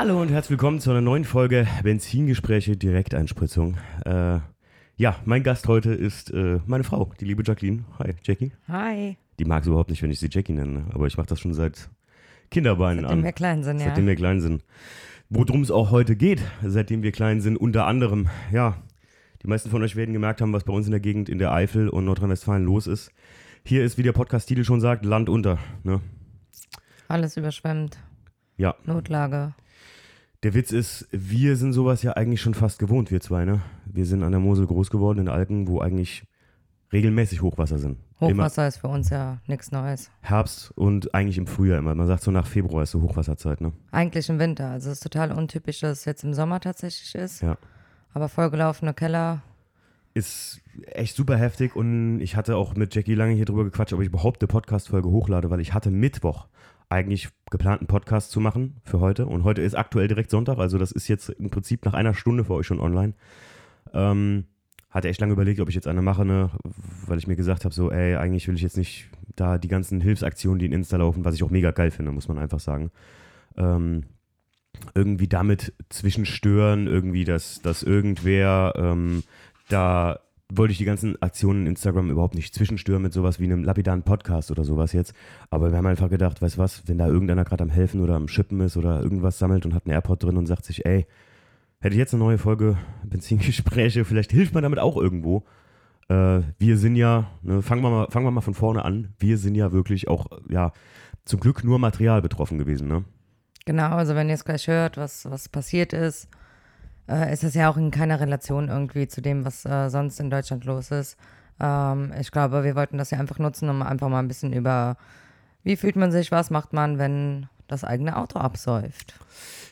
Hallo und herzlich willkommen zu einer neuen Folge Benzingespräche Direkteinspritzung. Äh, ja, mein Gast heute ist äh, meine Frau, die liebe Jacqueline. Hi, Jackie. Hi. Die mag es überhaupt nicht, wenn ich sie Jackie nenne, aber ich mache das schon seit Kinderbeinen Seitdem an. wir klein sind, ja. Seitdem wir klein sind. Worum es auch heute geht, seitdem wir klein sind, unter anderem, ja, die meisten von euch werden gemerkt haben, was bei uns in der Gegend in der Eifel und Nordrhein-Westfalen los ist. Hier ist, wie der Podcast-Titel schon sagt, Land unter. Ne? Alles überschwemmt. Ja. Notlage. Der Witz ist, wir sind sowas ja eigentlich schon fast gewohnt, wir zwei, ne? Wir sind an der Mosel groß geworden, in den Alpen, wo eigentlich regelmäßig Hochwasser sind. Immer Hochwasser ist für uns ja nichts Neues. Herbst und eigentlich im Frühjahr immer. Man sagt so nach Februar ist so Hochwasserzeit, ne? Eigentlich im Winter. Also es ist total untypisch, dass es jetzt im Sommer tatsächlich ist. Ja. Aber vollgelaufene Keller. Ist echt super heftig und ich hatte auch mit Jackie lange hier drüber gequatscht, ob ich überhaupt eine Podcast-Folge hochlade, weil ich hatte Mittwoch eigentlich geplant, einen Podcast zu machen für heute und heute ist aktuell direkt Sonntag, also das ist jetzt im Prinzip nach einer Stunde für euch schon online. Ähm, hatte echt lange überlegt, ob ich jetzt eine mache, ne, weil ich mir gesagt habe, so, ey, eigentlich will ich jetzt nicht da die ganzen Hilfsaktionen, die in Insta laufen, was ich auch mega geil finde, muss man einfach sagen. Ähm, irgendwie damit zwischenstören, irgendwie, dass, dass irgendwer ähm, da wollte ich die ganzen Aktionen in Instagram überhaupt nicht zwischenstören mit sowas wie einem lapidaren Podcast oder sowas jetzt. Aber wir haben einfach gedacht, weißt du was, wenn da irgendeiner gerade am Helfen oder am Schippen ist oder irgendwas sammelt und hat einen AirPod drin und sagt sich, ey, hätte ich jetzt eine neue Folge Benzingespräche, vielleicht hilft man damit auch irgendwo. Äh, wir sind ja, ne, fangen, wir mal, fangen wir mal von vorne an, wir sind ja wirklich auch, ja, zum Glück nur Material betroffen gewesen, ne? Genau, also wenn ihr es gleich hört, was, was passiert ist, äh, ist das ja auch in keiner Relation irgendwie zu dem, was äh, sonst in Deutschland los ist. Ähm, ich glaube, wir wollten das ja einfach nutzen, um einfach mal ein bisschen über, wie fühlt man sich, was macht man, wenn das eigene Auto absäuft.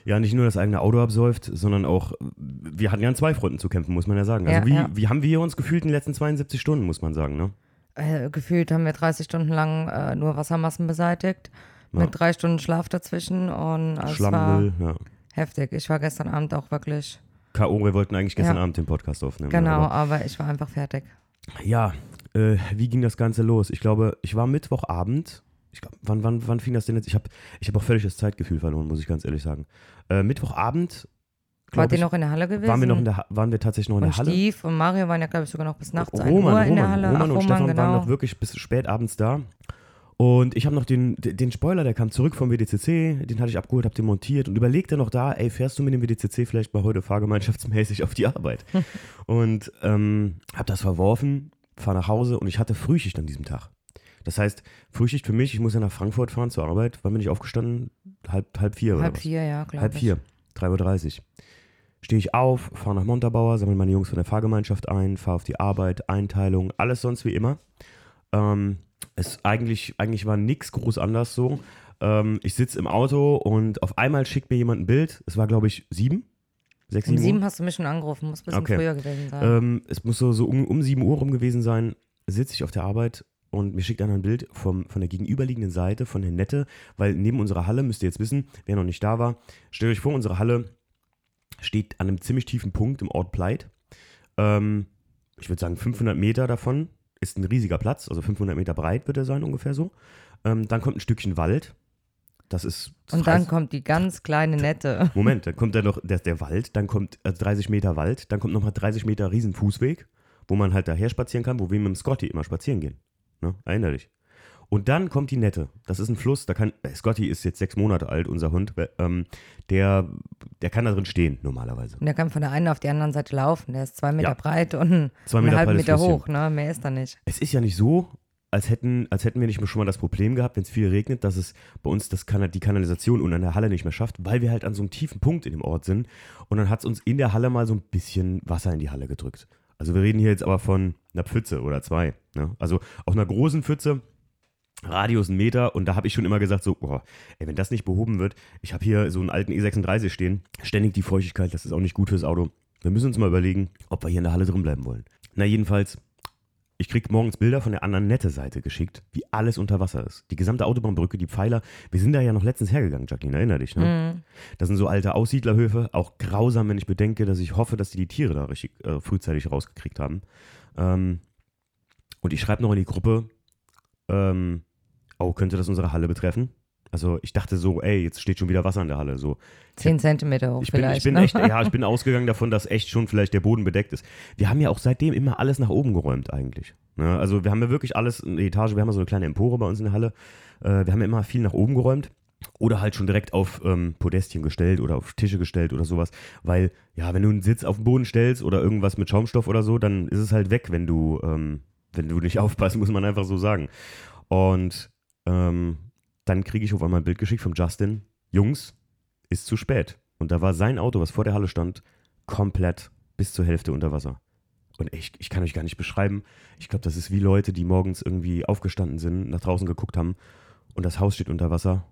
Ja, nicht nur das eigene Auto absäuft, sondern auch, wir hatten ja an zwei Fronten zu kämpfen, muss man ja sagen. Also Ja, wie, ja. wie haben wir uns gefühlt in den letzten 72 Stunden, muss man sagen, ne? Äh, gefühlt haben wir 30 Stunden lang äh, nur Wassermassen beseitigt, Ja. mit drei Stunden Schlaf dazwischen und es war ja. heftig. Ich war gestern Abend auch wirklich, K.O., wir wollten eigentlich gestern Ja. Abend den Podcast aufnehmen. genau, Aber, aber ich war einfach fertig. ja, äh, wie ging das Ganze los? Ich glaube, ich war Mittwochabend. Ich glaub, wann, wann, wann fing das denn jetzt? Ich habe ich hab auch völlig das Zeitgefühl verloren, muss ich ganz ehrlich sagen. Äh, Mittwochabend. Wart ihr noch in der Halle gewesen? waren wir noch in der waren wir tatsächlich noch in und der Halle? Steve und Mario waren ja, glaube ich, sogar noch bis nachts Roman, Uhr in Roman, der Halle. Roman Ach, und Roman, Stefan genau. waren noch wirklich bis spät abends da. Und ich habe noch den, den Spoiler, der kam zurück vom WDCC, den hatte ich abgeholt, habe den montiert und überlegte noch da, ey, fährst du mit dem WDCC vielleicht mal heute fahrgemeinschaftsmäßig auf die Arbeit? und ähm, habe das verworfen, fahre nach Hause und ich hatte Frühschicht an diesem Tag. Das heißt, Frühschicht für mich, ich muss ja nach Frankfurt fahren zur Arbeit. Wann bin ich aufgestanden? Halb, halb vier oder Halb vier, ja, glaube Halb ich. vier, 3.30 Uhr. Stehe ich auf, fahre nach Montabaur, sammle meine Jungs von der Fahrgemeinschaft ein, fahre auf die Arbeit, Einteilung, alles sonst wie immer. Ähm, es eigentlich, eigentlich war nichts groß anders so. Ähm, ich sitze im Auto und auf einmal schickt mir jemand ein Bild. Es war, glaube ich, sieben? Sechs, Um sieben, sieben hast du mich schon angerufen, muss ein bisschen Okay. früher gewesen sein. Ähm, es muss so, so um, um 7 Uhr rum gewesen sein, sitze ich auf der Arbeit und mir schickt einer ein Bild vom, von der gegenüberliegenden Seite von der Nette, weil neben unserer Halle, müsst ihr jetzt wissen, wer noch nicht da war, stellt euch vor, unsere Halle steht an einem ziemlich tiefen Punkt im Ort Pleit. Ähm, ich würde sagen, 500 Meter davon ist ein riesiger Platz, also 500 Meter breit wird er sein ungefähr so. Ähm, dann kommt ein Stückchen Wald. Das ist. das und dann kommt die ganz kleine Nette. Moment, dann kommt da noch der, der Wald, dann kommt also 30 Meter Wald, dann kommt nochmal 30 Meter Riesenfußweg, wo man halt daher spazieren kann, wo wir mit dem Scotty immer spazieren gehen. Ne? Erinner dich. Und dann kommt die Nette. Das ist ein Fluss, da kann, äh, Scotty ist jetzt sechs Monate alt, unser Hund, ähm, der, der kann da drin stehen, normalerweise. Und der kann von der einen auf die andere Seite laufen. Der ist zwei Meter Ja. breit und Zwei einen Meter halben breites Meter Flüsschen. hoch, ne? Mehr ist da nicht. Es ist ja nicht so, als hätten, als hätten wir nicht schon mal das Problem gehabt, wenn es viel regnet, dass es bei uns das Kana die Kanalisation unten an der Halle nicht mehr schafft, weil wir halt an so einem tiefen Punkt in dem Ort sind. Und dann hat es uns in der Halle mal so ein bisschen Wasser in die Halle gedrückt. Also wir reden hier jetzt aber von einer Pfütze oder zwei. Ne? Also auf einer großen Pfütze, Radius ein Meter und da habe ich schon immer gesagt, so, boah, ey, wenn das nicht behoben wird, ich habe hier so einen alten E36 stehen, ständig die Feuchtigkeit, das ist auch nicht gut fürs Auto. Wir müssen uns mal überlegen, ob wir hier in der Halle drin bleiben wollen. Na jedenfalls, ich krieg morgens Bilder von der anderen nette Seite geschickt, wie alles unter Wasser ist. Die gesamte Autobahnbrücke, die Pfeiler. Wir sind da ja noch letztens hergegangen, Jacqueline, erinner dich, ne? Mhm. Das sind so alte Aussiedlerhöfe, auch grausam, wenn ich bedenke, dass ich hoffe, dass die die Tiere da richtig äh, frühzeitig rausgekriegt haben. Ähm, und ich schreibe noch in die Gruppe, ähm, oh, könnte das unsere Halle betreffen? Also ich dachte so, ey, jetzt steht schon wieder Wasser in der Halle. So. Zehn Zentimeter hoch Ich bin, vielleicht. ich bin ne? echt, ja, ich bin ausgegangen davon, dass echt schon vielleicht der Boden bedeckt ist. Wir haben ja auch seitdem immer alles nach oben geräumt eigentlich. Ne? Also wir haben ja wirklich alles in der Etage, wir haben ja so eine kleine Empore bei uns in der Halle. Äh, wir haben ja immer viel nach oben geräumt. Oder halt schon direkt auf ähm, Podestien gestellt oder auf Tische gestellt oder sowas. Weil, ja, wenn du einen Sitz auf den Boden stellst oder irgendwas mit Schaumstoff oder so, dann ist es halt weg, wenn du, ähm, wenn du nicht aufpasst, muss man einfach so sagen. Und ähm, dann kriege ich auf einmal ein Bild geschickt vom Justin. Jungs, ist zu spät. Und da war sein Auto, was vor der Halle stand, komplett bis zur Hälfte unter Wasser. Und ich, ich kann euch gar nicht beschreiben. Ich glaube, das ist wie Leute, die morgens irgendwie aufgestanden sind, nach draußen geguckt haben und das Haus steht unter Wasser.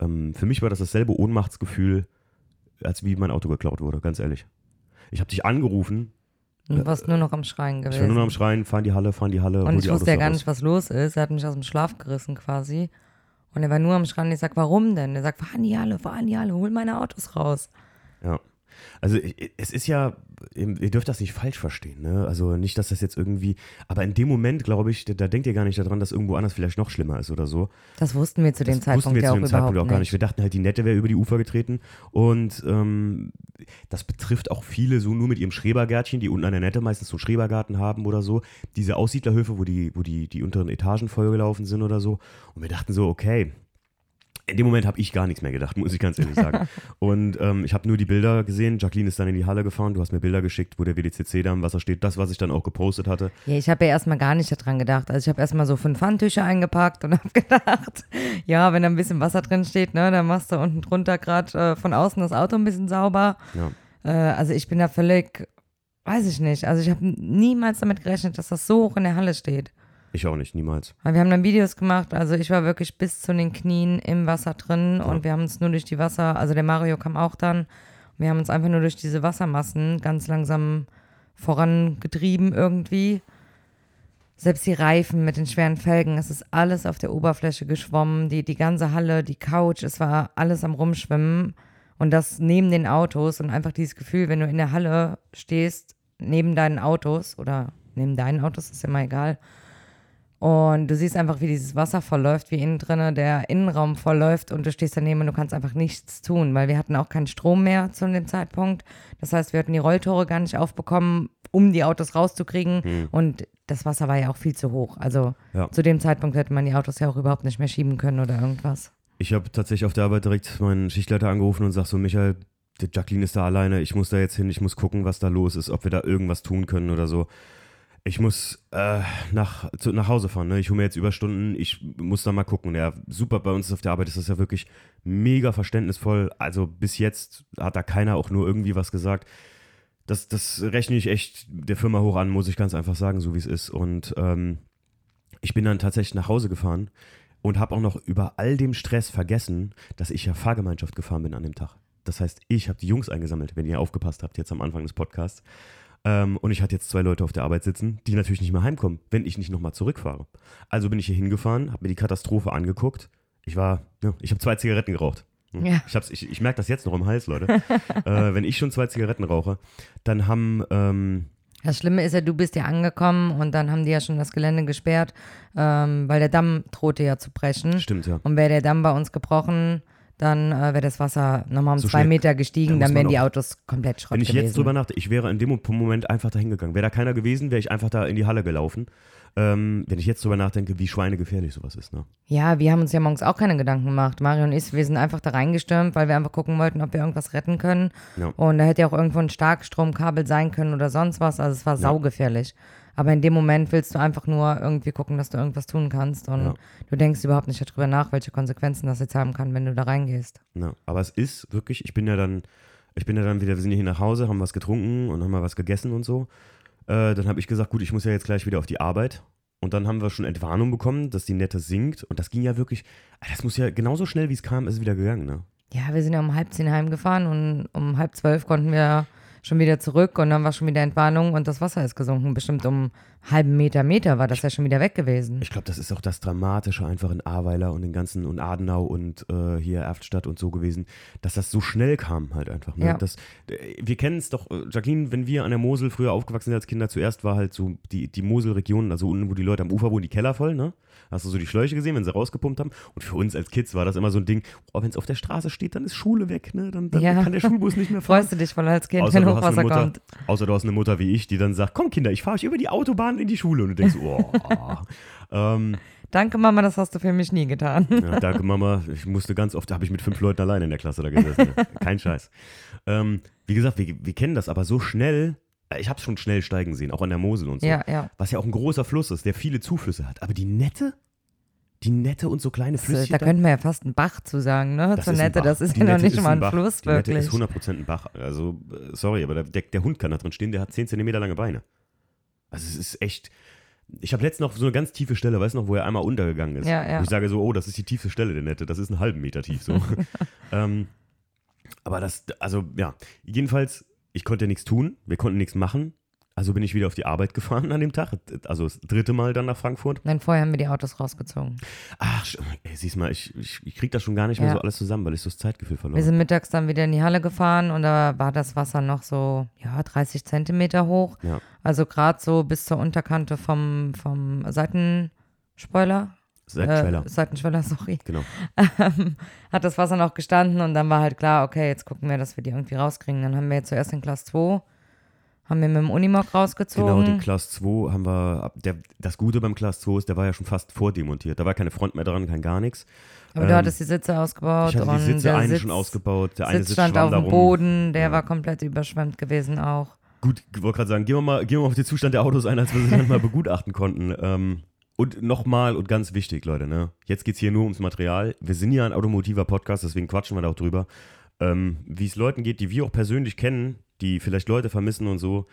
Ähm, für mich war das dasselbe Ohnmachtsgefühl, als wie mein Auto geklaut wurde, ganz ehrlich. Ich habe dich angerufen, Du warst nur noch am Schreien ich gewesen. war nur noch am Schreien, fahr in die Halle, fahr in die Halle. Und ich wusste ja gar nicht, was los ist. Er hat mich aus dem Schlaf gerissen quasi. Und er war nur am Schreien. Ich sag, warum denn? Er sagt, fahr in die Halle, fahr in die Halle, hol meine Autos raus. Ja. Also es ist ja, ihr dürft das nicht falsch verstehen, ne? Also nicht, dass das jetzt irgendwie, aber in dem Moment, glaube ich, da, da denkt ihr gar nicht daran, dass irgendwo anders vielleicht noch schlimmer ist oder so. Das wussten wir zu dem das Zeitpunkt wussten wir ja zu auch dem überhaupt Zeitpunkt auch nicht. gar nicht. Wir dachten halt, die Nette wäre über die Ufer getreten und ähm, das betrifft auch viele so nur mit ihrem Schrebergärtchen, die unten an der Nette meistens so einen Schrebergarten haben oder so. Diese Aussiedlerhöfe, wo die, wo die, die unteren Etagen vollgelaufen sind oder so. Und wir dachten so, okay, in dem Moment habe ich gar nichts mehr gedacht, muss ich ganz ehrlich sagen. Und ähm, ich habe nur die Bilder gesehen. Jacqueline ist dann in die Halle gefahren. Du hast mir Bilder geschickt, wo der WDCC da im Wasser steht. Das, was ich dann auch gepostet hatte. Ja, ich habe ja erstmal gar nicht daran gedacht. Also ich habe erstmal so fünf Handtücher eingepackt und habe gedacht, ja, wenn da ein bisschen Wasser drin steht, ne, dann machst du unten drunter gerade äh, von außen das Auto ein bisschen sauber. Ja. Äh, also ich bin da völlig, weiß ich nicht. Also ich habe niemals damit gerechnet, dass das so hoch in der Halle steht. Ich auch nicht, niemals. Weil wir haben dann Videos gemacht, also ich war wirklich bis zu den Knien im Wasser drin und wir haben uns nur durch die Wasser, also der Mario kam auch dann, wir haben uns einfach nur durch diese Wassermassen ganz langsam vorangetrieben irgendwie. Selbst die Reifen mit den schweren Felgen, es ist alles auf der Oberfläche geschwommen, die, die ganze Halle, die Couch, es war alles am Rumschwimmen und das neben den Autos und einfach dieses Gefühl, wenn du in der Halle stehst, neben deinen Autos oder neben deinen Autos, ist ja mal egal, und du siehst einfach, wie dieses Wasser vollläuft, wie innen drinne der Innenraum vollläuft und du stehst daneben und du kannst einfach nichts tun, weil wir hatten auch keinen Strom mehr zu dem Zeitpunkt. Das heißt, wir hatten die Rolltore gar nicht aufbekommen, um die Autos rauszukriegen. Und das Wasser war ja auch viel zu hoch. Also Ja. zu dem Zeitpunkt hätte man die Autos ja auch überhaupt nicht mehr schieben können oder irgendwas. Ich habe tatsächlich auf der Arbeit direkt meinen Schichtleiter angerufen und sag so, Michael, Jacqueline ist da alleine, ich muss da jetzt hin, ich muss gucken, was da los ist, ob wir da irgendwas tun können oder so. Ich muss äh, nach, zu, nach Hause fahren, ne? ich hole mir jetzt Überstunden, ich muss da mal gucken. Ja, super, bei uns auf der Arbeit ist das ja wirklich mega verständnisvoll. Also bis jetzt hat da keiner auch nur irgendwie was gesagt. Das, das rechne ich echt der Firma hoch an, muss ich ganz einfach sagen, so wie es ist. Und ähm, ich bin dann tatsächlich nach Hause gefahren und habe auch noch über all dem Stress vergessen, dass ich ja Fahrgemeinschaft gefahren bin an dem Tag. Das heißt, ich habe die Jungs eingesammelt, wenn ihr aufgepasst habt jetzt am Anfang des Podcasts. Ähm, und ich hatte jetzt zwei Leute auf der Arbeit sitzen, die natürlich nicht mehr heimkommen, wenn ich nicht nochmal zurückfahre. Also bin ich hier hingefahren, habe mir die Katastrophe angeguckt. Ich war, ja, ich habe zwei Zigaretten geraucht. Hm. Ja. Ich, hab's- ich, ich merke das jetzt noch im Hals, Leute. äh, wenn ich schon zwei Zigaretten rauche, dann haben ähm, Das Schlimme ist ja, du bist ja angekommen und dann haben die ja schon das Gelände gesperrt, ähm, weil der Damm drohte ja zu brechen. Stimmt, ja. Und wäre der Damm bei uns gebrochen, dann äh, wäre das Wasser nochmal um So zwei schnell- Meter da gestiegen, dann wären die Autos komplett Schrott Wenn ich gewesen. jetzt drüber nachdenke, ich wäre in dem Moment einfach dahin gegangen. Wäre da keiner gewesen, wäre ich einfach da in die Halle gelaufen. Ähm, wenn ich jetzt drüber nachdenke, wie schweinegefährlich sowas ist. Ne? Ja, wir haben uns ja morgens auch keine Gedanken gemacht. Mario und ich, wir sind einfach da reingestürmt, weil wir einfach gucken wollten, ob wir irgendwas retten können. Ja. Und da hätte ja auch irgendwo ein Starkstromkabel sein können oder sonst was. Also es war saugefährlich. Aber in dem Moment willst du einfach nur irgendwie gucken, dass du irgendwas tun kannst. Und Ja. du denkst überhaupt nicht darüber nach, welche Konsequenzen das jetzt haben kann, wenn du da reingehst. Ja, aber es ist wirklich, ich bin ja dann, ich bin ja dann wieder, wir sind hier nach Hause, haben was getrunken und haben mal was gegessen und so. Äh, dann habe ich gesagt, gut, ich muss ja jetzt gleich wieder auf die Arbeit. Und dann haben wir schon Entwarnung bekommen, dass die Nette sinkt. Und das ging ja wirklich, ah, das muss ja genauso schnell wie es kam, ist es wieder gegangen, ne? Ja, wir sind ja um halb zehn heimgefahren und um halb zwölf konnten wir schon wieder zurück und dann war schon wieder Entwarnung und das Wasser ist gesunken, bestimmt um halben Meter, Meter war das ja schon wieder weg gewesen. Ich glaube, das ist auch das Dramatische einfach in Ahrweiler und den ganzen und Adenau und äh, hier Erftstadt und so gewesen, dass das so schnell kam halt einfach. Ne? Ja. Das, wir kennen es doch, äh, Jacqueline, wenn wir an der Mosel früher aufgewachsen sind als Kinder, zuerst war halt so die, die Moselregion, also unten, wo die Leute am Ufer wohnen, die Keller voll, ne? Hast du so die Schläuche gesehen, wenn sie rausgepumpt haben? Und für uns als Kids war das immer so ein Ding, oh, wenn es auf der Straße steht, dann ist Schule weg, ne? Dann, dann Ja. kann der Schulbus nicht mehr fahren. Freust du dich voll als Kind, Außer wenn Hochwasser Mutter, kommt? außer du hast eine Mutter wie ich, die dann sagt, komm Kinder, ich fahre euch über die Autobahn in die Schule. Und du denkst, oh. ähm, Danke, Mama, das hast du für mich nie getan. ja, danke Mama, ich musste ganz oft, da habe ich mit fünf Leuten alleine in der Klasse da gesessen. Kein Scheiß. Ähm, wie gesagt, wir, wir kennen das, aber so schnell, äh, ich habe es schon schnell steigen sehen, auch an der Mosel und so. Ja, ja. Was ja auch ein großer Fluss ist, der viele Zuflüsse hat. Aber die Nette, die Nette und so kleine Das, Flüsschen. da könnte man ja fast einen Bach zu sagen, ne? Das Zur ein Nette, das ist Die ja noch Nette nicht mal ein Bach. Fluss, Die Nette wirklich. ist 100% ein Bach. Also, äh, sorry, aber der, der Hund kann da drin stehen, der hat 10 cm lange Beine. Also, es ist echt. Ich habe letztens noch so eine ganz tiefe Stelle, weißt du noch, wo er einmal untergegangen ist. Ja, ja. Wo ich sage so, oh, das ist die tiefste Stelle der Nette, das ist einen halben Meter tief so. ähm, aber das, also ja, jedenfalls, ich konnte nichts tun, wir konnten nichts machen. Also bin ich wieder auf die Arbeit gefahren an dem Tag. Also das dritte Mal dann nach Frankfurt. Nein, vorher haben wir die Autos rausgezogen. Ach, ey, siehst mal, ich, ich, ich krieg das schon gar nicht mehr Ja. so alles zusammen, weil ich so das Zeitgefühl verloren Wir sind mittags dann wieder in die Halle gefahren und da war das Wasser noch so, ja, 30 Zentimeter hoch. Ja. Also gerade so bis zur Unterkante vom, vom Seitenspoiler. Seitenschweller. Äh, Seitenschweller, sorry. Genau. Ähm, hat das Wasser noch gestanden und dann war halt klar, okay, jetzt gucken wir, dass wir die irgendwie rauskriegen. Dann haben wir jetzt zuerst den Class 2, haben wir mit dem Unimog rausgezogen. Genau, den Class 2 haben wir, der, das Gute beim Class 2 ist, der war ja schon fast vordemontiert. Da war keine Front mehr dran, kein gar nichts. Aber du ähm, hattest die Sitze ausgebaut Ich hatte die Sitze der einen Sitz, schon ausgebaut, der eine Sitz stand auf dem. Boden, der Ja. war komplett überschwemmt gewesen auch. Gut, ich wollte gerade sagen, gehen wir, mal, gehen wir mal auf den Zustand der Autos ein, als wir sie dann mal begutachten konnten. Ähm, und nochmal und ganz wichtig, Leute, ne? Jetzt geht es hier nur ums Material. Wir sind ja ein automotiver Podcast, deswegen quatschen wir da auch drüber. Ähm, Wie es Leuten geht, die wir auch persönlich kennen, die vielleicht Leute vermissen und so.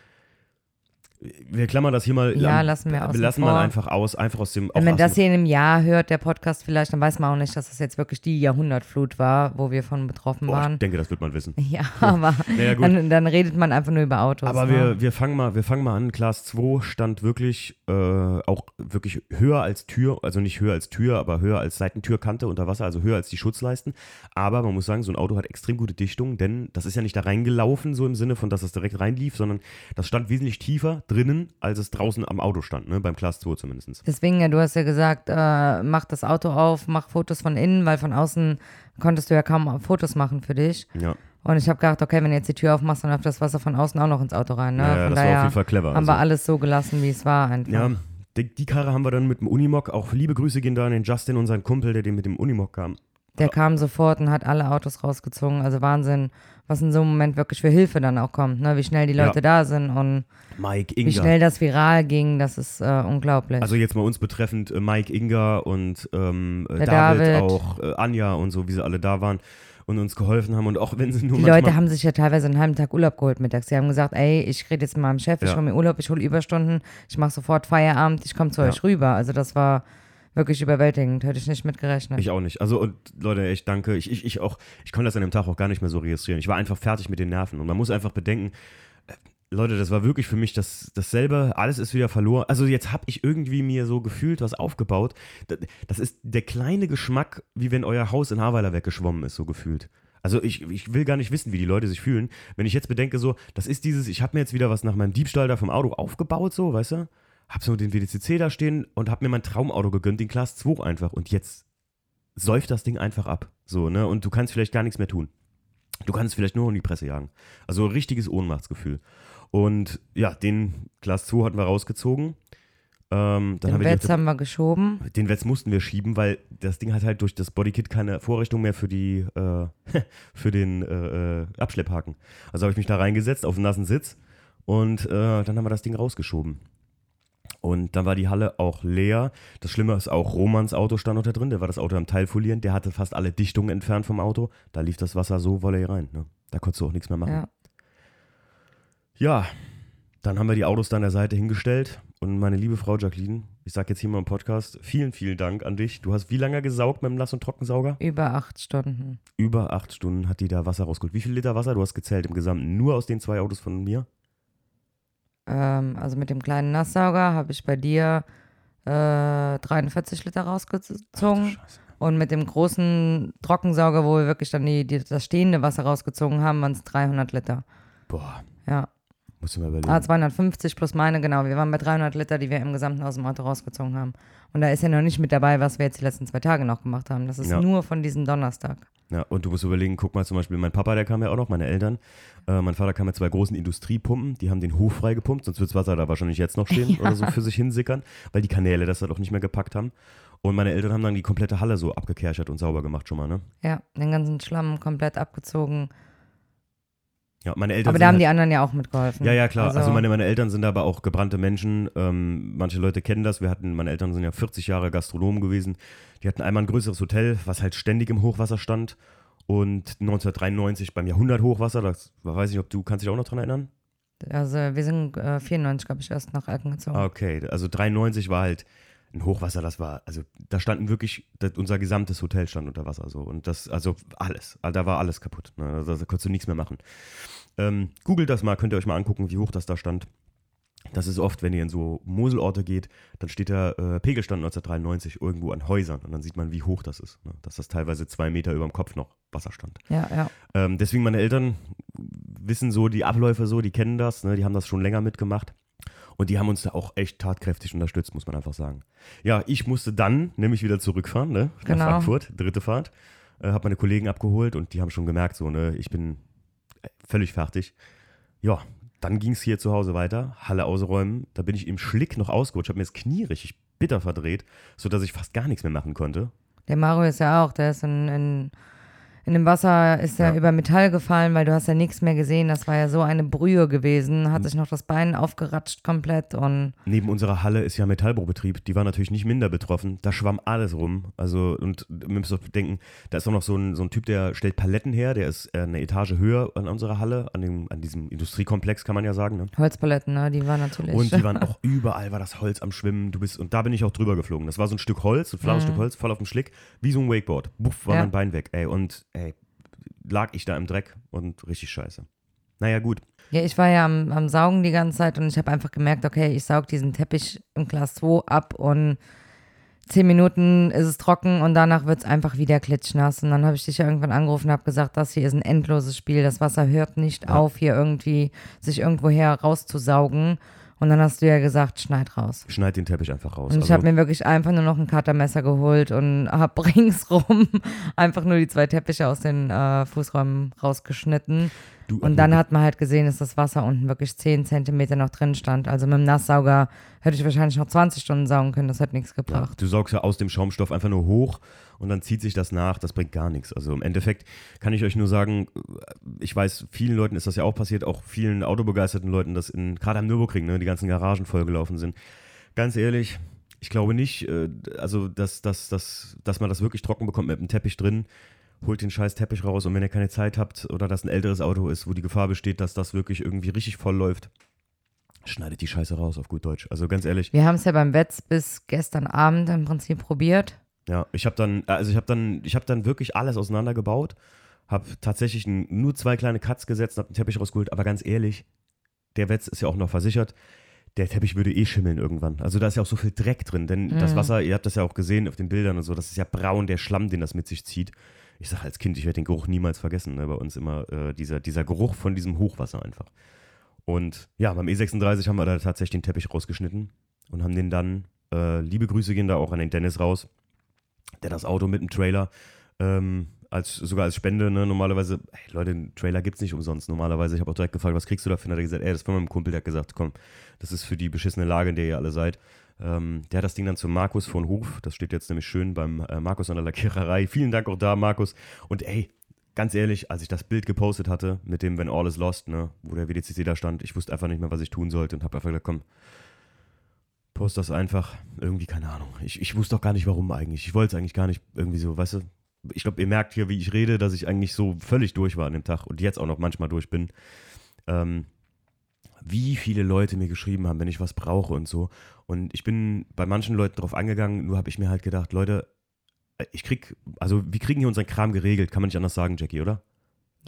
Wir klammern das hier mal. Ja, am- lassen wir außen lassen mal einfach aus, einfach aus dem. Wenn man aus das hier in einem Jahr hört, der Podcast vielleicht, dann weiß man auch nicht, dass das jetzt wirklich die Jahrhundertflut war, wo wir von betroffen Oh, ich waren. denke, das wird man wissen. Ja, aber Naja, gut. dann, dann redet man einfach nur über Autos. Aber ne? wir, wir, fangen mal, wir fangen mal an. Class 2 stand wirklich äh, auch wirklich höher als Tür, also nicht höher als Tür, aber höher als Seitentürkante unter Wasser, also höher als die Schutzleisten. Aber man muss sagen, so ein Auto hat extrem gute Dichtung, denn das ist ja nicht da reingelaufen, so im Sinne von, dass es direkt reinlief, sondern das stand wesentlich tiefer drinnen, als es draußen am Auto stand, ne? beim Class 2 zumindest. Deswegen, ja, du hast ja gesagt, äh, mach das Auto auf, mach Fotos von innen, weil von außen konntest du ja kaum Fotos machen für dich. Ja, Und ich habe gedacht, okay, wenn du jetzt die Tür aufmachst, dann läuft das Wasser von außen auch noch ins Auto rein. Ne? ja, ja das war auf jeden Fall clever. haben also. wir alles so gelassen, wie es war einfach. Ja, die, die Karre haben wir dann mit dem Unimog, auch liebe Grüße gehen da an den Justin und seinen Kumpel, der den mit dem Unimog kam. Der kam sofort und hat alle Autos rausgezogen. Also Wahnsinn, was in so einem Moment wirklich für Hilfe dann auch kommt, ne? wie schnell die Ja. Leute da sind und Mike wie Inga. schnell das viral ging, das ist äh, unglaublich. Also jetzt mal uns betreffend äh, Mike Inga und ähm, äh, David, David. auch äh, Anja und so, wie sie alle da waren und uns geholfen haben und auch wenn sie nur die Leute haben sich ja teilweise einen halben Tag Urlaub geholt mittags. Sie haben gesagt, ey, ich rede jetzt mit meinem Chef, ich Ja. hole mir Urlaub, ich hole Überstunden, ich mache sofort Feierabend, ich komme zu Ja. euch rüber. Also das war wirklich überwältigend, hätte ich nicht mitgerechnet. ich auch nicht. Also und Leute, echt danke. Ich, ich, ich auch, ich konnte das an dem Tag auch gar nicht mehr so registrieren. Ich war einfach fertig mit den Nerven und man muss einfach bedenken, äh, Leute, das war wirklich für mich das, dasselbe. Alles ist wieder verloren. Also jetzt habe ich irgendwie mir so gefühlt was aufgebaut. Das, das ist der kleine Geschmack, wie wenn euer Haus in Haarweiler weggeschwommen ist, so gefühlt. Also ich, ich will gar nicht wissen, wie die Leute sich fühlen. Wenn ich jetzt bedenke, so, das ist dieses, ich habe mir jetzt wieder was nach meinem Diebstahl da vom Auto aufgebaut, so, weißt du? Hab so den WDCC da stehen und hab mir mein Traumauto gegönnt, den Class 2 einfach. Und jetzt säuft das Ding einfach ab. So, ne? Und du kannst vielleicht gar nichts mehr tun. Du kannst vielleicht nur in die Presse jagen. Also richtiges Ohnmachtsgefühl. Und ja, den Class 2 hatten wir rausgezogen. Ähm, dann Den haben wir Wetz die, haben wir geschoben. den Wetz mussten wir schieben, weil das Ding hat halt durch das Bodykit keine Vorrichtung mehr für die äh, für den äh, äh, Abschlepphaken. Also habe ich mich da reingesetzt auf einen nassen Sitz und äh, dann haben wir das Ding rausgeschoben. Und dann war die Halle auch leer. Das Schlimme ist auch, Romans Auto stand noch da drin. Der war das Auto am Teilfolieren. Der hatte fast alle Dichtungen entfernt vom Auto. Da lief das Wasser so volley rein. Ne? Da konntest du auch nichts mehr machen. Ja. Ja, dann haben wir die Autos da an der Seite hingestellt. Und meine liebe Frau Jacqueline, ich sag jetzt hier mal im Podcast, vielen, vielen Dank an dich. Du hast wie lange gesaugt mit dem Nass- und Trockensauger? Über acht Stunden. Über acht Stunden hat die da Wasser rausgeholt. Wie viel Liter Wasser? Du hast gezählt im Gesamten. Nur aus den zwei Autos von mir? Ähm, also mit dem kleinen Nasssauger habe ich bei dir äh, 43 Liter rausgezogen. Und mit dem großen Trockensauger, wo wir wirklich dann die, die, das stehende Wasser rausgezogen haben, waren es 300 Liter. Boah, Ja. Musst du mal überlegen. Ah, 250 plus meine, genau. Wir waren bei 300 Liter, die wir im Gesamten aus dem Auto rausgezogen haben. Und da ist ja noch nicht mit dabei, was wir jetzt die letzten zwei Tage noch gemacht haben. Das ist Ja. nur von diesem Donnerstag. Ja, und du musst überlegen, guck mal zum Beispiel, mein Papa, der kam ja auch noch, meine Eltern. Äh, mein Vater kam mit zwei großen Industriepumpen, die haben den Hof frei gepumpt, sonst wird das Wasser da wahrscheinlich jetzt noch stehen oder so für sich hinsickern, weil die Kanäle das halt auch nicht mehr gepackt haben. Und meine Eltern haben dann die komplette Halle so abgekerchert und sauber gemacht schon mal, ne? Ja, den ganzen Schlamm komplett abgezogen. Ja, meine Eltern Aber da haben halt, die anderen ja auch mitgeholfen. Ja, ja, klar. Also, meine, meine Eltern sind aber auch gebrannte Menschen. Ähm, manche Leute kennen das. Wir hatten, meine Eltern sind ja 40 Jahre Gastronomen gewesen. Die hatten einmal ein größeres Hotel, was halt ständig im Hochwasser stand. Und 1993 beim Jahrhunderthochwasser, das weiß ich, ob du kannst dich auch noch dran erinnern? Also wir sind äh, 94, glaube ich, erst nach Erken gezogen. Okay, also 93 war halt ein Hochwasser, das war, also da standen wirklich, das, unser gesamtes Hotel stand unter Wasser so und das, also alles, da war alles kaputt, ne? also, da konntest du nichts mehr machen. Ähm, googelt das mal, könnt ihr euch mal angucken, wie hoch das da stand. Das ist oft, wenn ihr in so Moselorte geht, dann steht da äh, Pegelstand 1993 irgendwo an Häusern und dann sieht man, wie hoch das ist. Ne? Dass das teilweise zwei Meter über dem Kopf noch Wasser stand. Ja, ja. Ähm, deswegen meine Eltern wissen so die Abläufe so, die kennen das, ne? die haben das schon länger mitgemacht. Und die haben uns da auch echt tatkräftig unterstützt, muss man einfach sagen. Ja, ich musste dann nämlich wieder zurückfahren, ne? Nach Genau. Frankfurt, dritte Fahrt. Äh, hab meine Kollegen abgeholt und die haben schon gemerkt, so, ne, ich bin äh, völlig fertig. Ja, dann ging es hier zu Hause weiter, Halle ausräumen. Da bin ich im Schlick noch ausgerutscht, habe mir das Knie richtig bitter verdreht, sodass ich fast gar nichts mehr machen konnte. Der Mario ist ja auch, der ist in, in, in dem Wasser, ist er Ja. über Metall gefallen, weil du hast ja nichts mehr gesehen. Das war ja so eine Brühe gewesen. Mhm. Hat sich noch das Bein aufgeratscht komplett und Neben unserer Halle ist ja Metallbaubetrieb, die war natürlich nicht minder betroffen. Da schwamm alles rum. Also, und ihr müsst doch bedenken, da ist auch noch so ein, so ein Typ, der stellt Paletten her, der ist äh, eine Etage höher an unserer Halle, an, dem, an diesem Industriekomplex, kann man ja sagen. Ne? Holzpaletten, ne? Die waren natürlich. Und die waren auch überall, war das Holz am Schwimmen. Du bist, und da bin ich auch drüber geflogen. Das war so ein Stück Holz, ein flaches Stück Holz, voll auf dem Schlick, wie so ein Wakeboard. Buff, war Ja. mein Bein weg, ey. Und ey, lag ich da im Dreck und richtig scheiße. Naja, gut. Ja, ich war ja am, am Saugen die ganze Zeit und ich habe einfach gemerkt, okay, ich saug diesen Teppich im Glas 2 ab und zehn Minuten ist es trocken und danach wird es einfach wieder klitschnass. Und dann habe ich dich ja irgendwann angerufen und habe gesagt, das hier ist ein endloses Spiel. Das Wasser hört nicht Ja. auf, hier irgendwie sich irgendwoher rauszusaugen. Und dann hast du ja gesagt, schneid raus. Schneid den Teppich einfach raus. Und ich habe mir wirklich einfach nur noch ein Cuttermesser geholt und habe ringsrum einfach nur die zwei Teppiche aus den äh, Fußräumen rausgeschnitten. du, Und dann hat man halt gesehen, dass das Wasser unten wirklich 10 Zentimeter noch drin stand. Also mit dem Nasssauger hätte ich wahrscheinlich noch 20 Stunden saugen können. Das hat nichts Ja, gebracht. du saugst ja aus dem Schaumstoff einfach nur hoch und dann zieht sich das nach. Das bringt gar nichts. Also im Endeffekt kann ich euch nur sagen, ich weiß, vielen Leuten ist das ja auch passiert, auch vielen autobegeisterten Leuten, dass in, gerade am Nürburgring, ne, die ganzen Garagen vollgelaufen sind. Ganz ehrlich, ich glaube nicht, äh, also dass, dass, dass, dass man das wirklich trocken bekommt mit einem Teppich drin. Holt den scheiß Teppich raus und wenn ihr keine Zeit habt oder das ein älteres Auto ist, wo die Gefahr besteht, dass das wirklich irgendwie richtig voll läuft, schneidet die Scheiße raus, auf gut Deutsch. Also ganz ehrlich, Wir haben es ja beim Wetz bis gestern Abend im Prinzip probiert. Ja, ich habe dann, also ich habe dann, ich habe dann wirklich alles auseinandergebaut, habe tatsächlich nur zwei kleine Cuts gesetzt, habe den Teppich rausgeholt, aber ganz ehrlich, der Wetz ist ja auch noch versichert. Der Teppich würde eh schimmeln irgendwann. Also da ist ja auch so viel Dreck drin, denn das Wasser, ihr habt das ja auch gesehen auf den Bildern und so, das ist ja braun, der Schlamm, den das mit sich zieht. Ich sage als Kind, ich werde den Geruch niemals vergessen. Ne? Bei uns immer äh, dieser, dieser Geruch von diesem Hochwasser einfach. Und ja, beim E36 haben wir da tatsächlich den Teppich rausgeschnitten und haben den dann, äh, liebe Grüße gehen da auch an den Dennis raus, der das Auto mit dem Trailer, ähm, als, sogar als Spende, ne, normalerweise, hey, Leute, einen Trailer gibt's nicht umsonst. Normalerweise, ich habe auch direkt gefragt, was kriegst du dafür? Und hat er gesagt, ey, das ist von meinem Kumpel, der hat gesagt, komm, das ist für die beschissene Lage, in der ihr alle seid. Ähm, der hat das Ding dann zu Markus von Hof, das steht jetzt nämlich schön beim äh, Markus an der Lackiererei. Vielen Dank auch da, Markus. Und ey, ganz ehrlich, als ich das Bild gepostet hatte, mit dem When All is Lost, ne, wo der WDCC da stand, ich wusste einfach nicht mehr, was ich tun sollte und habe einfach gesagt, komm, post das einfach. Irgendwie, keine Ahnung. Ich, ich wusste doch gar nicht, warum eigentlich. Ich wollte es eigentlich gar nicht irgendwie so, weißt du. Ich glaube, ihr merkt hier, wie ich rede, dass ich eigentlich so völlig durch war an dem Tag und jetzt auch noch manchmal durch bin. Ähm, wie viele Leute mir geschrieben haben, wenn ich was brauche und so. Und ich bin bei manchen Leuten drauf angegangen, nur habe ich mir halt gedacht, Leute, äh, ich krieg, also wir kriegen hier unseren Kram geregelt, kann man nicht anders sagen, Jackie, oder?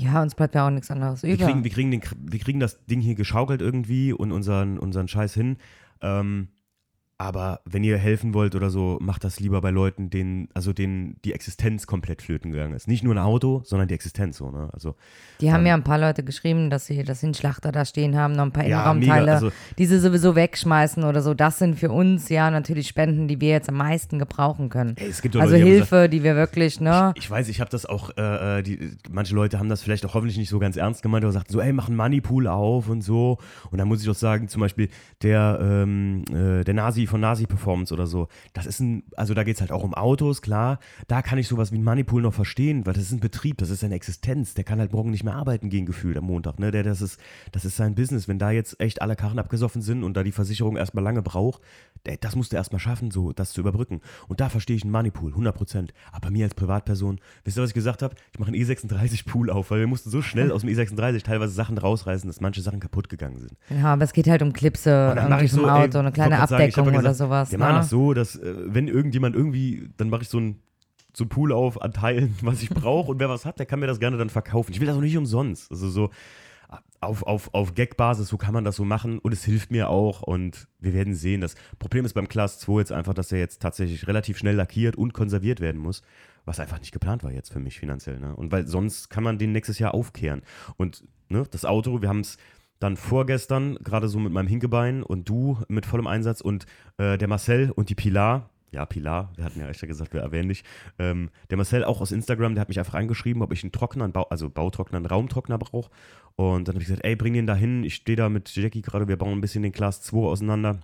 Ja, uns bleibt ja auch nichts anderes wir über. kriegen, wir, kriegen den, wir kriegen das Ding hier geschaukelt irgendwie und unseren, unseren Scheiß hin. Ähm, aber wenn ihr helfen wollt oder so, macht das lieber bei Leuten, denen, also denen die Existenz komplett flöten gegangen ist. Nicht nur ein Auto, sondern die Existenz so, ne? Also Die haben Ähm, ja ein paar Leute geschrieben, dass sie, dass sie einen Schlachter da stehen haben, noch ein paar Ja, Innenraumteile, mega, also- die sie sowieso wegschmeißen oder so. Das sind für uns ja natürlich Spenden, die wir jetzt am meisten gebrauchen können. ey, es gibt doch Also Leute, Hilfe, die wir wirklich, ne? Ich weiß, ich habe das auch, äh, äh, die, manche Leute haben das vielleicht auch hoffentlich nicht so ganz ernst gemeint, aber sagten so, ey, mach einen Moneypool auf und so. Und dann muss ich auch sagen, zum Beispiel der, ähm, äh, der Nasi von Nasi Performance oder so, das ist ein, also da geht es halt auch um Autos, klar. Da kann ich sowas wie ein Moneypool noch verstehen, weil das ist ein Betrieb, das ist seine Existenz. Der kann halt morgen nicht mehr arbeiten gehen, gefühlt am Montag. Ne? Der, das, ist, das ist sein Business. Wenn da jetzt echt alle Karren abgesoffen sind und da die Versicherung erstmal lange braucht, das musst du erstmal schaffen, so das zu überbrücken. Und da verstehe ich einen Moneypool, 100 Prozent. Aber mir als Privatperson, wisst ihr, was ich gesagt habe? Ich mache einen E36-Pool auf, weil wir mussten so schnell aus dem E36 teilweise Sachen rausreißen, dass manche Sachen kaputt gegangen sind. Ja, aber es geht halt um Clipse Und dann mache irgendwie ich so, ey, Auto, eine ich kleine grad sagen, oder gesagt, sowas. Wir machen ne? das so, dass äh, wenn irgendjemand irgendwie, dann mache ich so ein so Pool auf an Teilen, was ich brauche und wer was hat, der kann mir das gerne dann verkaufen. Ich will das auch nicht umsonst. Also so auf, auf, auf Gag-Basis, so kann man das so machen und es hilft mir auch und wir werden sehen. Das Problem ist beim Class 2 jetzt einfach, dass er jetzt tatsächlich relativ schnell lackiert und konserviert werden muss, was einfach nicht geplant war jetzt für mich finanziell. Ne? Und weil sonst kann man den nächstes Jahr aufkehren. Und ne, das Auto, wir haben es dann vorgestern, gerade so mit meinem Hinkebein und du mit vollem Einsatz und äh, der Marcel und die Pilar, ja, Pilar, wir hatten ja echt gesagt, wir erwähnen dich. Ähm, der Marcel auch aus Instagram, der hat mich einfach angeschrieben, ob ich einen Trockner, einen Bau, also Bautrockner, einen Raumtrockner brauche. Und dann habe ich gesagt, ey, bring den da hin. Ich stehe da mit Jackie gerade, wir bauen ein bisschen den Class 2 auseinander.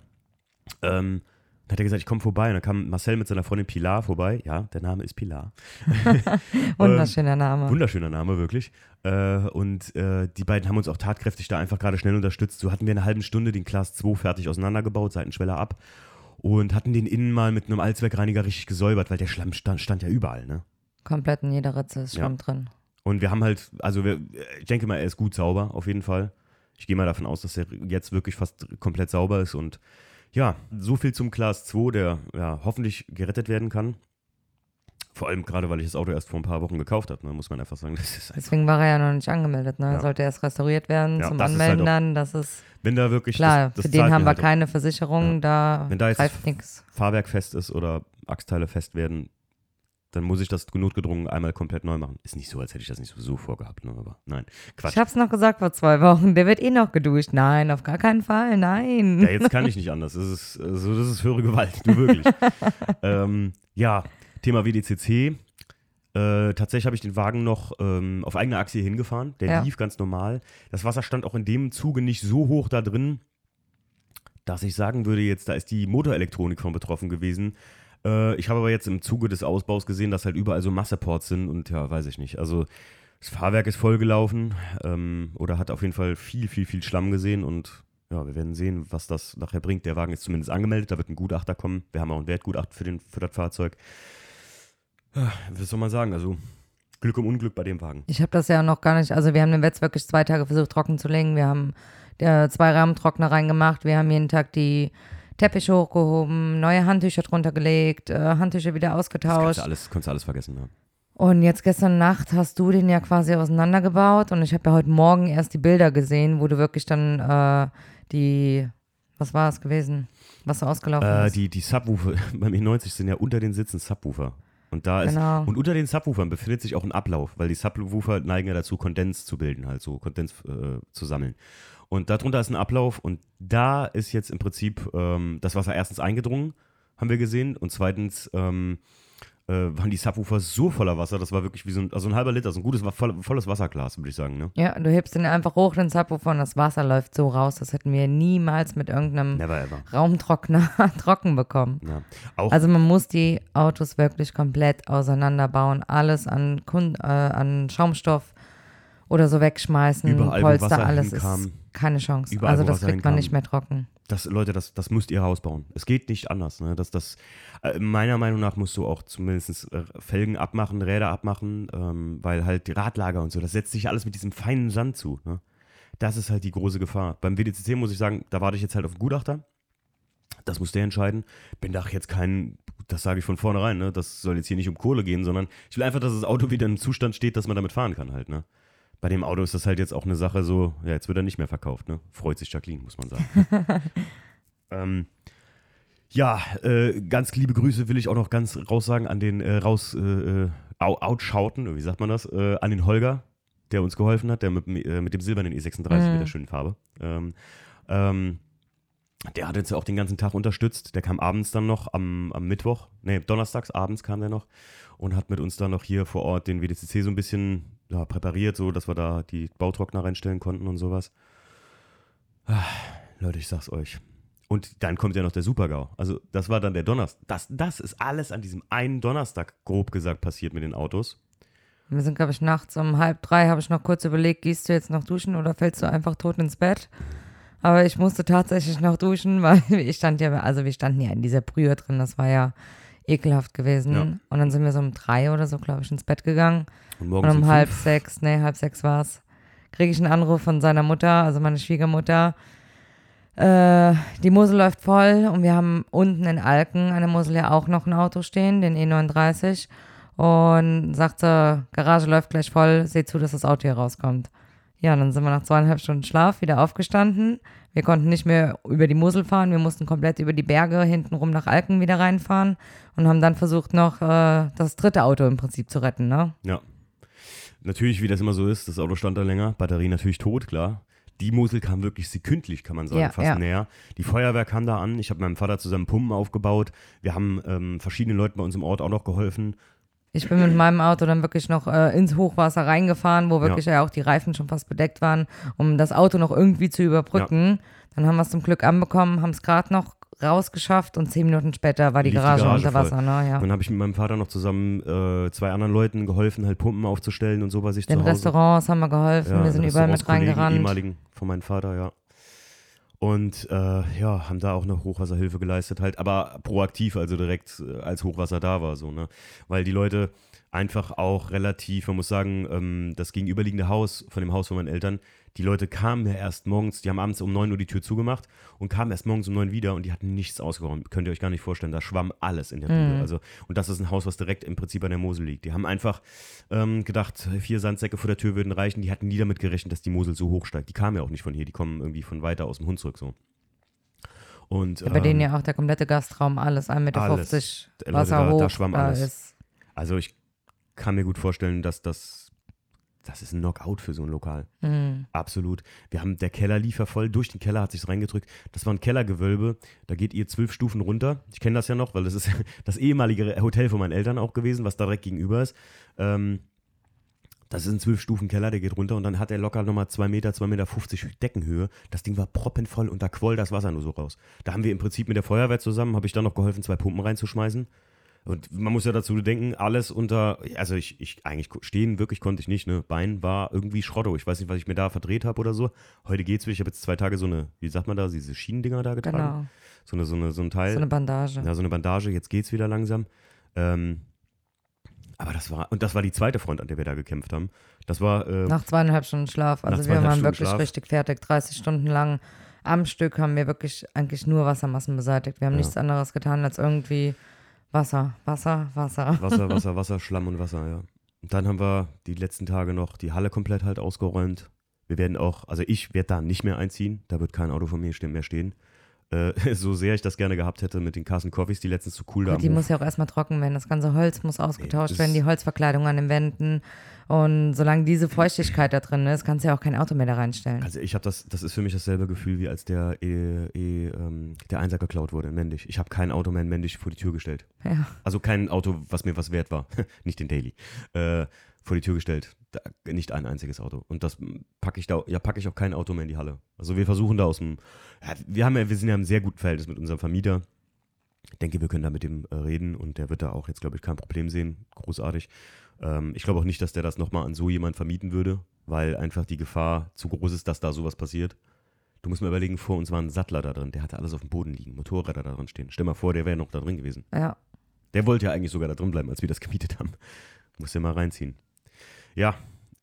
Ähm, dann hat er gesagt, ich komme vorbei. Und dann kam Marcel mit seiner Freundin Pilar vorbei. Ja, der Name ist Pilar. Wunderschöner Name. Wunderschöner Name, wirklich. Äh, und äh, die beiden haben uns auch tatkräftig da einfach gerade schnell unterstützt. So hatten wir eine halbe Stunde den Class 2 fertig auseinandergebaut, Seitenschweller ab. Und hatten den innen mal mit einem Allzweckreiniger richtig gesäubert, weil der Schlamm stand, stand ja überall, ne? Komplett in jeder Ritze ist Ja. Schwamm drin. Und wir haben halt, also wir, ich denke mal, er ist gut sauber, auf jeden Fall. Ich gehe mal davon aus, dass er jetzt wirklich fast komplett sauber ist. Und ja, so viel zum Class 2, der ja, hoffentlich gerettet werden kann. Vor allem gerade, weil ich das Auto erst vor ein paar Wochen gekauft habe, ne, muss man einfach sagen. Das ist einfach, Deswegen war er ja noch nicht angemeldet. Ne? Ja. Sollte erst restauriert werden Ja, zum ist Anmelden halt dann. Das ist wenn da wirklich klar. das, das für den haben wir halt keine Versicherung. Da, Wenn da jetzt nichts. Fahrwerk fest ist oder Achsteile fest werden, dann muss ich das notgedrungen einmal komplett neu machen. Ist nicht so, als hätte ich das nicht sowieso vorgehabt, ne? aber nein, Quatsch. Ich hab's noch gesagt vor zwei Wochen. Der wird eh noch geduscht. Nein, auf gar keinen Fall. Nein. Ja, jetzt kann ich nicht anders. Das ist, also das ist höhere Gewalt, du wirklich. ähm, ja, Thema WDCC. Äh, tatsächlich habe ich den Wagen noch ähm, auf eigener Achse hier hingefahren. Der Ja. lief ganz normal. Das Wasser stand auch in dem Zuge nicht so hoch da drin, dass ich sagen würde, jetzt, da ist die Motorelektronik von betroffen gewesen. Äh, ich habe aber jetzt im Zuge des Ausbaus gesehen, dass halt überall so Masseports sind und ja, weiß ich nicht. Also das Fahrwerk ist vollgelaufen ähm, oder hat auf jeden Fall viel, viel, viel Schlamm gesehen und ja, wir werden sehen, was das nachher bringt. Der Wagen ist zumindest angemeldet, da wird ein Gutachter kommen. Wir haben auch ein Wertgutachten für, den, für das Fahrzeug. Ja, was soll man sagen? Also Glück um Unglück bei dem Wagen. Ich habe das ja noch gar nicht, also wir haben den Wetz wirklich zwei Tage versucht trocken zu legen. Wir haben äh, zwei Rahmentrockner reingemacht. Wir haben jeden Tag die Teppiche hochgehoben, neue Handtücher drunter gelegt, äh, Handtücher wieder Das kannst ausgetauscht. du alles, kannst du alles vergessen. Ja. Und jetzt gestern Nacht hast du den ja quasi auseinandergebaut und ich habe ja heute Morgen erst die Bilder gesehen, wo du wirklich dann äh, die, was war es gewesen, was so ausgelaufen Äh, ist. die, die Subwoofer beim E90 sind ja unter den Sitzen Subwoofer. Und da ist Genau. und unter den Subwoofern befindet sich auch ein Ablauf, weil die Subwoofer neigen ja dazu, Kondens zu bilden, halt so Kondens äh, zu sammeln. Und darunter ist ein Ablauf und da ist jetzt im Prinzip ähm, das Wasser erstens eingedrungen, haben wir gesehen, und zweitens ähm, äh, waren die Subwoofer so voller Wasser, das war wirklich wie so ein, also ein halber Liter, so ein gutes, voll, volles Wasserglas, würde ich sagen. Ne? ja, du hebst den einfach hoch, den Subwoofer und das Wasser läuft so raus. Das hätten wir niemals mit irgendeinem. Raumtrockner trocken bekommen. Ja. Also man muss die Autos wirklich komplett auseinanderbauen, alles an, Kun äh, an Schaumstoff oder so wegschmeißen, Überall, Polster, Wasser alles hinkam. ist keine Chance. Überall, also das Wasser kriegt man hinkam. nicht mehr trocken. das, Leute, das, das müsst ihr rausbauen. Es geht nicht anders. Ne? Das, das, äh, meiner Meinung nach musst du auch zumindest äh, Felgen abmachen, Räder abmachen, ähm, weil halt die Radlager und so, das setzt sich alles mit diesem feinen Sand zu. Ne? Das ist halt die große Gefahr. Beim WDCC muss ich sagen, da warte ich jetzt halt auf den Gutachter. Das muss der entscheiden. Bin da jetzt kein, das sage ich von vornherein, ne? das soll jetzt hier nicht um Kohle gehen, sondern ich will einfach, dass das Auto wieder in einem Zustand steht, dass man damit fahren kann halt. Ne? Bei dem Auto ist das halt jetzt auch eine Sache so, ja, jetzt wird er nicht mehr verkauft, ne? Freut sich Jacqueline, muss man sagen. ähm, ja, äh, ganz liebe Grüße will ich auch noch ganz raussagen an den äh, raus äh, äh Outschauten, wie sagt man das, äh, an den Holger, der uns geholfen hat, der mit, äh, mit dem silbernen E36 mhm. mit der schönen Farbe. Ähm, ähm, der hat uns auch den ganzen Tag unterstützt. Der kam abends dann noch am, am Mittwoch, nee, donnerstags abends kam der noch und hat mit uns dann noch hier vor Ort den WDCC so ein bisschen ja, präpariert, so dass wir da die Bautrockner reinstellen konnten und sowas. Ah, Leute, ich sag's euch. Und dann kommt ja noch der Supergau. Also, das war dann der Donnerstag. Das, das ist alles an diesem einen Donnerstag, grob gesagt, passiert mit den Autos. Wir sind, glaube ich, nachts um halb drei, habe ich noch kurz überlegt, gehst du jetzt noch duschen oder fällst du einfach tot ins Bett? Aber ich musste tatsächlich noch duschen, weil ich stand ja, also wir standen ja in dieser Brühe drin, das war ja ekelhaft gewesen. Ja. Und dann sind wir so um drei oder so, glaube ich, ins Bett gegangen. Und, und um halb fünf. sechs, nee, halb sechs war es, kriege ich einen Anruf von seiner Mutter, also meine Schwiegermutter. Äh, die Mosel läuft voll und wir haben unten in Alken an der Mosel ja auch noch ein Auto stehen, den E39. Und sagte, Garage läuft gleich voll, seht zu, dass das Auto hier rauskommt. Ja, dann sind wir nach zweieinhalb Stunden Schlaf wieder aufgestanden. Wir konnten nicht mehr über die Mosel fahren, wir mussten komplett über die Berge hintenrum nach Alken wieder reinfahren und haben dann versucht, noch äh, das dritte Auto im Prinzip zu retten, ne? Ja. Natürlich, wie das immer so ist, das Auto stand da länger, Batterie natürlich tot, klar. Die Mosel kam wirklich sekündlich, kann man sagen, ja, fast ja. näher. Die Feuerwehr kam da an. Ich habe meinem Vater zusammen Pumpen aufgebaut. Wir haben ähm, verschiedenen Leuten bei uns im Ort auch noch geholfen. Ich bin mit meinem Auto dann wirklich noch äh, ins Hochwasser reingefahren, wo wirklich ja. ja. auch die Reifen schon fast bedeckt waren, um das Auto noch irgendwie zu überbrücken. Ja. Dann haben wir es zum Glück anbekommen, haben es gerade noch rausgeschafft und zehn Minuten später war die Garage, die Garage, unter Wasser. Ne? Ja. Dann habe ich mit meinem Vater noch zusammen äh, zwei anderen Leuten geholfen, halt Pumpen aufzustellen und so was ich Den zu Hause. Restaurants haben wir geholfen, wir sind überall mit reingerannt. ehemaligen von meinem Vater, ja. Und äh, ja, haben da auch eine Hochwasserhilfe geleistet, halt, aber proaktiv, also direkt äh, als Hochwasser da war, so, ne? Weil die Leute einfach auch relativ, man muss sagen, ähm, das gegenüberliegende Haus von dem Haus von meinen Eltern, die Leute kamen ja erst morgens, die haben abends um 9 Uhr die Tür zugemacht und kamen erst morgens um 9 Uhr wieder und die hatten nichts ausgeräumt. Könnt ihr euch gar nicht vorstellen, da schwamm alles in der Bude. Mhm. Also, und das ist ein Haus, was direkt im Prinzip an der Mosel liegt. Die haben einfach ähm, gedacht, vier Sandsäcke vor der Tür würden reichen. Die hatten nie damit gerechnet, dass die Mosel so hoch steigt. Die kamen ja auch nicht von hier, die kommen irgendwie von weiter aus dem Hunsrück so. Und, ja, bei ähm, denen ja auch der komplette Gastraum, alles 1,50 Meter alles. Wasser da, hoch. Da schwamm alles. Ist. Also ich kann mir gut vorstellen, dass das das ist ein Knockout für so ein Lokal. Mhm. Absolut. Wir haben, der Keller lief ja voll, durch den Keller hat sich reingedrückt. Das war ein Kellergewölbe, da geht ihr zwölf Stufen runter. Ich kenne das ja noch, weil das ist das ehemalige Hotel von meinen Eltern auch gewesen, was direkt gegenüber ist. Ähm, das ist ein zwölf Stufen Keller, der geht runter und dann hat er locker nochmal zwei Meter, zwei Meter 50 Deckenhöhe. Das Ding war proppenvoll und da quoll das Wasser nur so raus. Da haben wir im Prinzip mit der Feuerwehr zusammen, habe ich dann noch geholfen, zwei Pumpen reinzuschmeißen. Und man muss ja dazu denken, alles unter, also ich, ich eigentlich stehen wirklich konnte ich nicht, ne? Bein war irgendwie Schrotto. Ich weiß nicht, was ich mir da verdreht habe oder so. Heute geht's wieder. Ich habe jetzt zwei Tage so eine, wie sagt man da, diese Schienendinger da getragen. Genau. So eine, so eine, so ein Teil. So eine Bandage. Ja, so eine Bandage. Jetzt geht's wieder langsam. Ähm, aber das war, und das war die zweite Front, an der wir da gekämpft haben. Das war. Äh, Nach zweieinhalb Stunden Schlaf. Also wir waren Stunden wirklich Schlaf. richtig fertig. 30 Stunden lang am Stück haben wir wirklich eigentlich nur Wassermassen beseitigt. Wir haben ja. nichts anderes getan, als irgendwie Wasser, Wasser, Wasser. Wasser, Wasser, Wasser, Schlamm und Wasser, ja. Und dann haben wir die letzten Tage noch die Halle komplett halt ausgeräumt. Wir werden auch, also ich werde da nicht mehr einziehen, da wird kein Auto von mir mehr stehen. Äh, so sehr ich das gerne gehabt hätte mit den Carson Coffees, die letztens zu cool da Die muss ja auch erstmal trocken werden. Das ganze Holz muss ausgetauscht nee, werden, die Holzverkleidung an den Wänden. Und solange diese Feuchtigkeit da drin ist, kannst du ja auch kein Auto mehr da reinstellen. Also ich habe das, das ist für mich dasselbe Gefühl, wie als der, e, e, ähm, der Einser geklaut wurde in Mendig. Ich habe kein Auto mehr in Mendig vor die Tür gestellt. Ja. Also kein Auto, was mir was wert war. Nicht den Daily. Äh, vor die Tür gestellt. Da, nicht ein einziges Auto. Und das packe ich da, ja, packe ich auch kein Auto mehr in die Halle. Also wir versuchen da aus dem, ja, wir haben ja, wir sind ja im sehr guten Verhältnis mit unserem Vermieter. Ich denke, wir können da mit dem äh, reden und der wird da auch jetzt, glaube ich, kein Problem sehen. Großartig. Ähm, ich glaube auch nicht, dass der das nochmal an so jemand vermieten würde, weil einfach die Gefahr zu groß ist, dass da sowas passiert. Du musst mir überlegen, vor uns war ein Sattler da drin, der hatte alles auf dem Boden liegen, Motorräder da drin stehen. Stell mal vor, der wäre noch da drin gewesen. Ja. Der wollte ja eigentlich sogar da drin bleiben, als wir das gemietet haben. Muss ja mal reinziehen. Ja,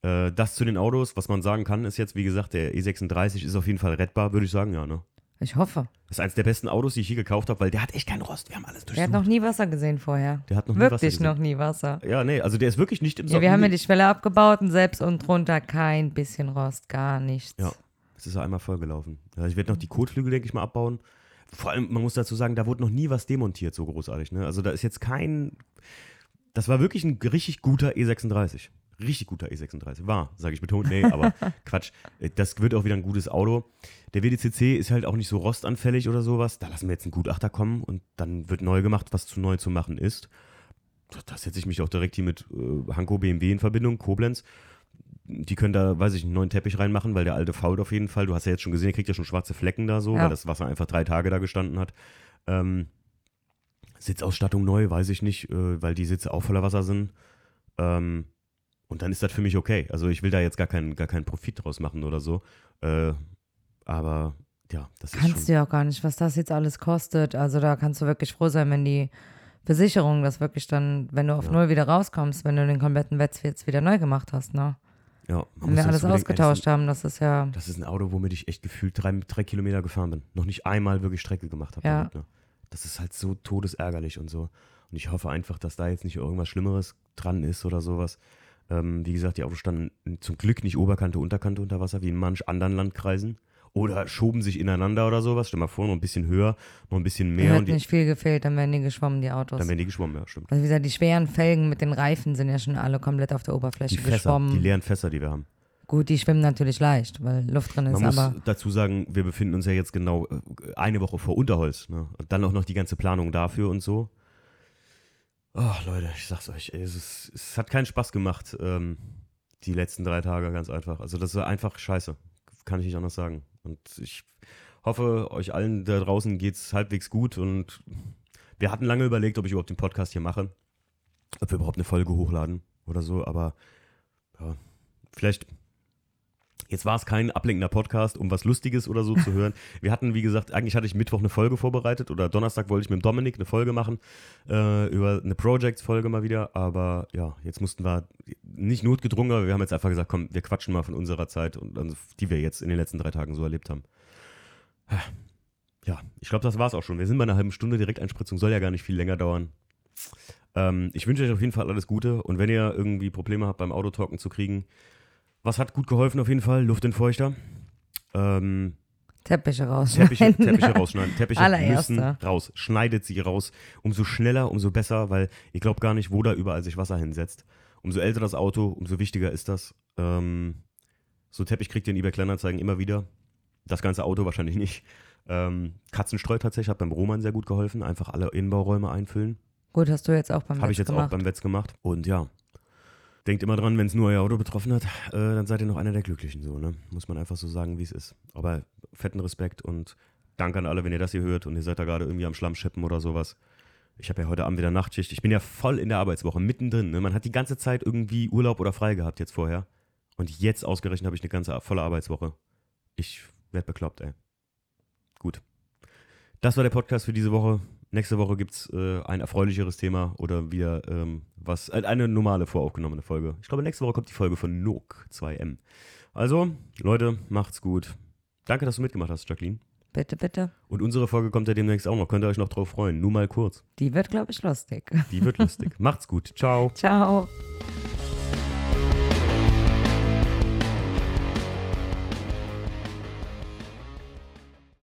äh, das zu den Autos. Was man sagen kann, ist jetzt, wie gesagt, der E36 ist auf jeden Fall rettbar, würde ich sagen, ja, ne? Ich hoffe. Das ist eines der besten Autos, die ich je gekauft habe, weil der hat echt keinen Rost. Wir haben alles Der hat durchsucht. noch nie Wasser gesehen vorher. Der hat noch nie Wasser Wirklich gesehen. noch nie Wasser. Ja, nee, also der ist wirklich nicht im Ja, wir haben ja die Schwelle abgebaut und selbst und drunter kein bisschen Rost, gar nichts. Ja, es ist ja einmal vollgelaufen. Ja, ich werde noch die Kotflügel, denke ich mal, abbauen. Vor allem, man muss dazu sagen, da wurde noch nie was demontiert, so großartig. Ne? Also da ist jetzt kein. Das war wirklich ein richtig guter E36. Richtig guter E36. War, sage ich betont. Nee, aber Quatsch. Äh, Das wird auch wieder ein gutes Auto. Der WDCC ist halt auch nicht so rostanfällig oder sowas. Da lassen wir jetzt einen Gutachter kommen und dann wird neu gemacht, was zu neu zu machen ist. Da- Da setze ich mich auch direkt hier mit äh, Hanko BMW in Verbindung, Koblenz. Die können da, weiß ich, einen neuen Teppich reinmachen, weil der alte fault auf jeden Fall. Du hast ja jetzt schon gesehen, der kriegt ja schon schwarze Flecken da so, Ja. weil das Wasser einfach drei Tage da gestanden hat. Ähm, Sitzausstattung neu, weiß ich nicht, äh, weil die Sitze auch voller Wasser sind. Ähm, und dann ist das für mich okay. Also ich will da jetzt gar keinen, gar keinen Profit draus machen oder so. Äh, aber ja, das ist Kannst du ja auch gar nicht, was das jetzt alles kostet. Also da kannst du wirklich froh sein, wenn die Versicherung das wirklich dann, wenn du auf Ja. Null wieder rauskommst, wenn du den kompletten Wetz jetzt wieder neu gemacht hast, ne? Ja, Wenn wir alles ausgetauscht haben, das ist ja. Das ist ein Auto, womit ich echt gefühlt drei, drei Kilometer gefahren bin. Noch nicht einmal wirklich Strecke gemacht habe. Ja. Damit, ne? Das ist halt so todesärgerlich und so. Und ich hoffe einfach, dass da jetzt nicht irgendwas Schlimmeres dran ist oder sowas. Ähm, wie gesagt, die Autos standen zum Glück nicht Oberkante, Unterkante unter Wasser, wie in manch anderen Landkreisen. Oder schoben sich ineinander oder sowas. Stell mal vor, noch ein bisschen höher, noch ein bisschen mehr. hat nicht viel gefehlt, dann wären die geschwommen, die Autos. dann werden die geschwommen, ja, stimmt. Also wie gesagt, die schweren Felgen mit den Reifen sind ja schon alle komplett auf der Oberfläche Die Fässer, geschwommen. die leeren Fässer, die wir haben. Gut, die schwimmen natürlich leicht, weil Luft drin ist, Man muss dazu sagen, wir befinden uns ja jetzt genau äh, eine Woche vor Unterholz. Ne? Und dann auch noch die ganze Planung dafür und so. Oh, Leute, ich sag's euch, ey, es, ist, es hat keinen Spaß gemacht, ähm, die letzten drei Tage, ganz einfach. Also, das war einfach scheiße. Kann ich nicht anders sagen. Und ich hoffe, euch allen da draußen geht's halbwegs gut. Und wir hatten lange überlegt, ob ich überhaupt den Podcast hier mache. Ob wir überhaupt eine Folge hochladen oder so. Aber ja, vielleicht Jetzt war es kein ablenkender Podcast, um was Lustiges oder so zu hören. Wir hatten, wie gesagt, eigentlich hatte ich Mittwoch eine Folge vorbereitet oder Donnerstag wollte ich mit Dominik eine Folge machen äh, über eine Projects-Folge mal wieder. Aber ja, jetzt mussten wir nicht notgedrungen, aber wir haben jetzt einfach gesagt, komm, wir quatschen mal von unserer Zeit und also, die wir jetzt in den letzten drei Tagen so erlebt haben. Ja, ich glaube, das war's auch schon. Wir sind bei einer halben Stunde. Direkteinspritzung soll ja gar nicht viel länger dauern. Ähm, ich wünsche euch auf jeden Fall alles Gute und wenn ihr irgendwie Probleme habt beim Autotalken zu kriegen, was hat gut geholfen auf jeden Fall? Luftentfeuchter. Ähm, Teppiche raus. Teppiche, Teppiche rausschneiden. Teppiche Allererste. müssen raus. Schneidet sie raus. Umso schneller, umso besser, weil ihr glaubt gar nicht, wo da überall sich Wasser hinsetzt. Umso älter das Auto, umso wichtiger ist das. Ähm, so Teppich kriegt ihr in eBay Kleinanzeigen immer wieder. Das ganze Auto wahrscheinlich nicht. Ähm, Katzenstreu tatsächlich hat beim Roman sehr gut geholfen. Einfach alle Innenbauräume einfüllen. Gut, hast du jetzt auch beim Habe ich Wetz jetzt auch gemacht. beim Wetz gemacht. Und ja, denkt immer dran, wenn es nur euer Auto betroffen hat, äh, dann seid ihr noch einer der Glücklichen. So, ne? Muss man einfach so sagen, wie es ist. Aber fetten Respekt und Dank an alle, wenn ihr das hier hört und ihr seid da gerade irgendwie am Schlamm schippen oder sowas. Ich habe ja heute Abend wieder Nachtschicht. Ich bin ja voll in der Arbeitswoche, mittendrin. Ne? Man hat die ganze Zeit irgendwie Urlaub oder frei gehabt jetzt vorher. Und jetzt ausgerechnet habe ich eine ganze volle Arbeitswoche. Ich werde bekloppt, ey. Gut. Das war der Podcast für diese Woche. Nächste Woche gibt es äh, ein erfreulicheres Thema oder wieder ähm, was, äh, eine normale voraufgenommene Folge. Ich glaube, nächste Woche kommt die Folge von Nook 2M. Also, Leute, macht's gut. Danke, dass du mitgemacht hast, Jacqueline. Bitte, bitte. Und unsere Folge kommt ja demnächst auch noch. Könnt ihr euch noch drauf freuen. Nur mal kurz. Die wird, glaube ich, lustig. Die wird lustig. Macht's gut. Ciao. Ciao.